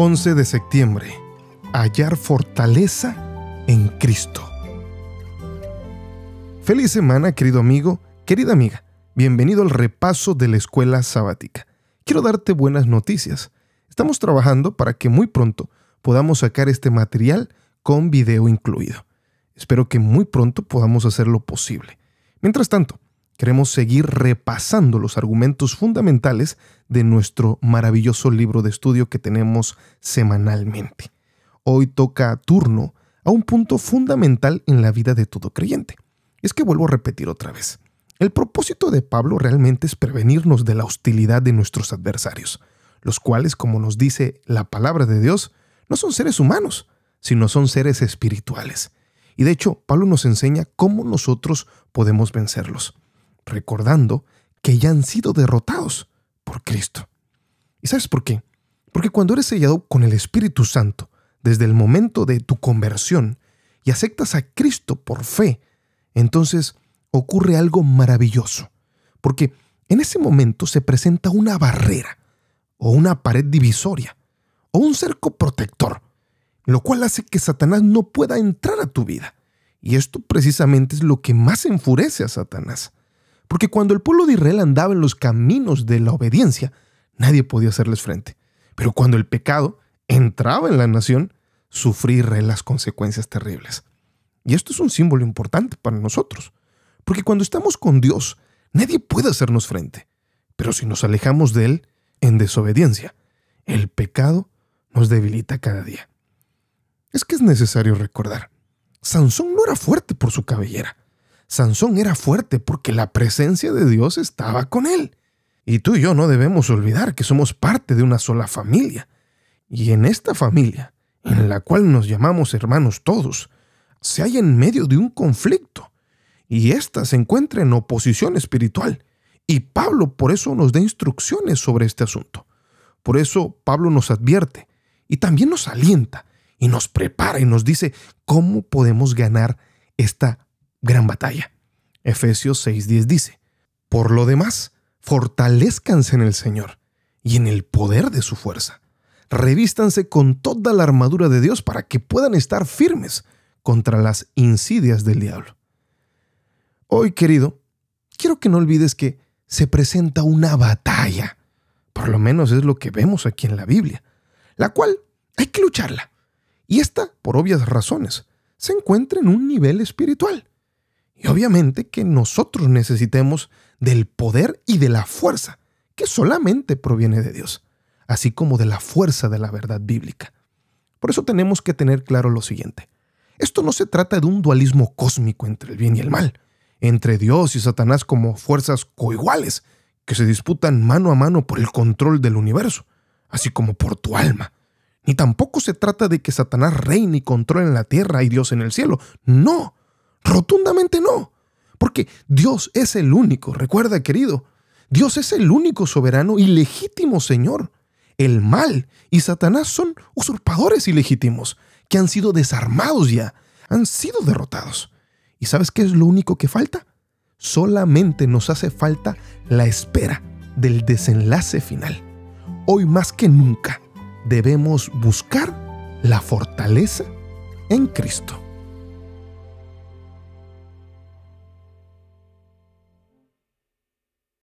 11 de septiembre. Hallar fortaleza en Cristo. Feliz semana, querido amigo, querida amiga. Bienvenido al repaso de la escuela sabática. Quiero darte buenas noticias. Estamos trabajando para que muy pronto podamos sacar este material con video incluido. Espero que muy pronto podamos hacer lo posible. Mientras tanto, queremos seguir repasando los argumentos fundamentales de nuestro maravilloso libro de estudio que tenemos semanalmente. Hoy toca turno a un punto fundamental en la vida de todo creyente. Es que vuelvo a repetir otra vez. El propósito de Pablo realmente es prevenirnos de la hostilidad de nuestros adversarios, los cuales, como nos dice la palabra de Dios, no son seres humanos, sino son seres espirituales. Y de hecho, Pablo nos enseña cómo nosotros podemos vencerlos recordando que ya han sido derrotados por Cristo. ¿Y sabes por qué? Porque cuando eres sellado con el Espíritu Santo, desde el momento de tu conversión, y aceptas a Cristo por fe, entonces ocurre algo maravilloso. Porque en ese momento se presenta una barrera, o una pared divisoria, o un cerco protector, lo cual hace que Satanás no pueda entrar a tu vida. Y esto precisamente es lo que más enfurece a Satanás. Porque cuando el pueblo de Israel andaba en los caminos de la obediencia, nadie podía hacerles frente. Pero cuando el pecado entraba en la nación, sufría las consecuencias terribles. Y esto es un símbolo importante para nosotros. Porque cuando estamos con Dios, nadie puede hacernos frente. Pero si nos alejamos de Él en desobediencia, el pecado nos debilita cada día. Es que es necesario recordar, Sansón no era fuerte por su cabellera, Sansón era fuerte porque la presencia de Dios estaba con él. Y tú y yo no debemos olvidar que somos parte de una sola familia. Y en esta familia, en la cual nos llamamos hermanos todos, se halla en medio de un conflicto. Y ésta se encuentra en oposición espiritual. Y Pablo por eso nos da instrucciones sobre este asunto. Por eso Pablo nos advierte y también nos alienta y nos prepara y nos dice cómo podemos ganar esta gran batalla. Efesios 6:10 dice, Por lo demás, fortalezcanse en el Señor y en el poder de su fuerza. Revístanse con toda la armadura de Dios para que puedan estar firmes contra las insidias del diablo. Hoy, querido, quiero que no olvides que se presenta una batalla. Por lo menos es lo que vemos aquí en la Biblia, la cual hay que lucharla. Y esta, por obvias razones, se encuentra en un nivel espiritual. Y obviamente que nosotros necesitemos del poder y de la fuerza que solamente proviene de Dios, así como de la fuerza de la verdad bíblica. Por eso tenemos que tener claro lo siguiente. Esto no se trata de un dualismo cósmico entre el bien y el mal, entre Dios y Satanás como fuerzas coiguales que se disputan mano a mano por el control del universo, así como por tu alma. Ni tampoco se trata de que Satanás reine y controle en la tierra y Dios en el cielo. No, Rotundamente no. Porque Dios es el único, recuerda querido, Dios es el único soberano y legítimo Señor. El mal y Satanás son usurpadores ilegítimos que han sido desarmados ya, han sido derrotados. ¿Y sabes qué es lo único que falta? Solamente nos hace falta la espera del desenlace final. Hoy más que nunca debemos buscar la fortaleza en Cristo.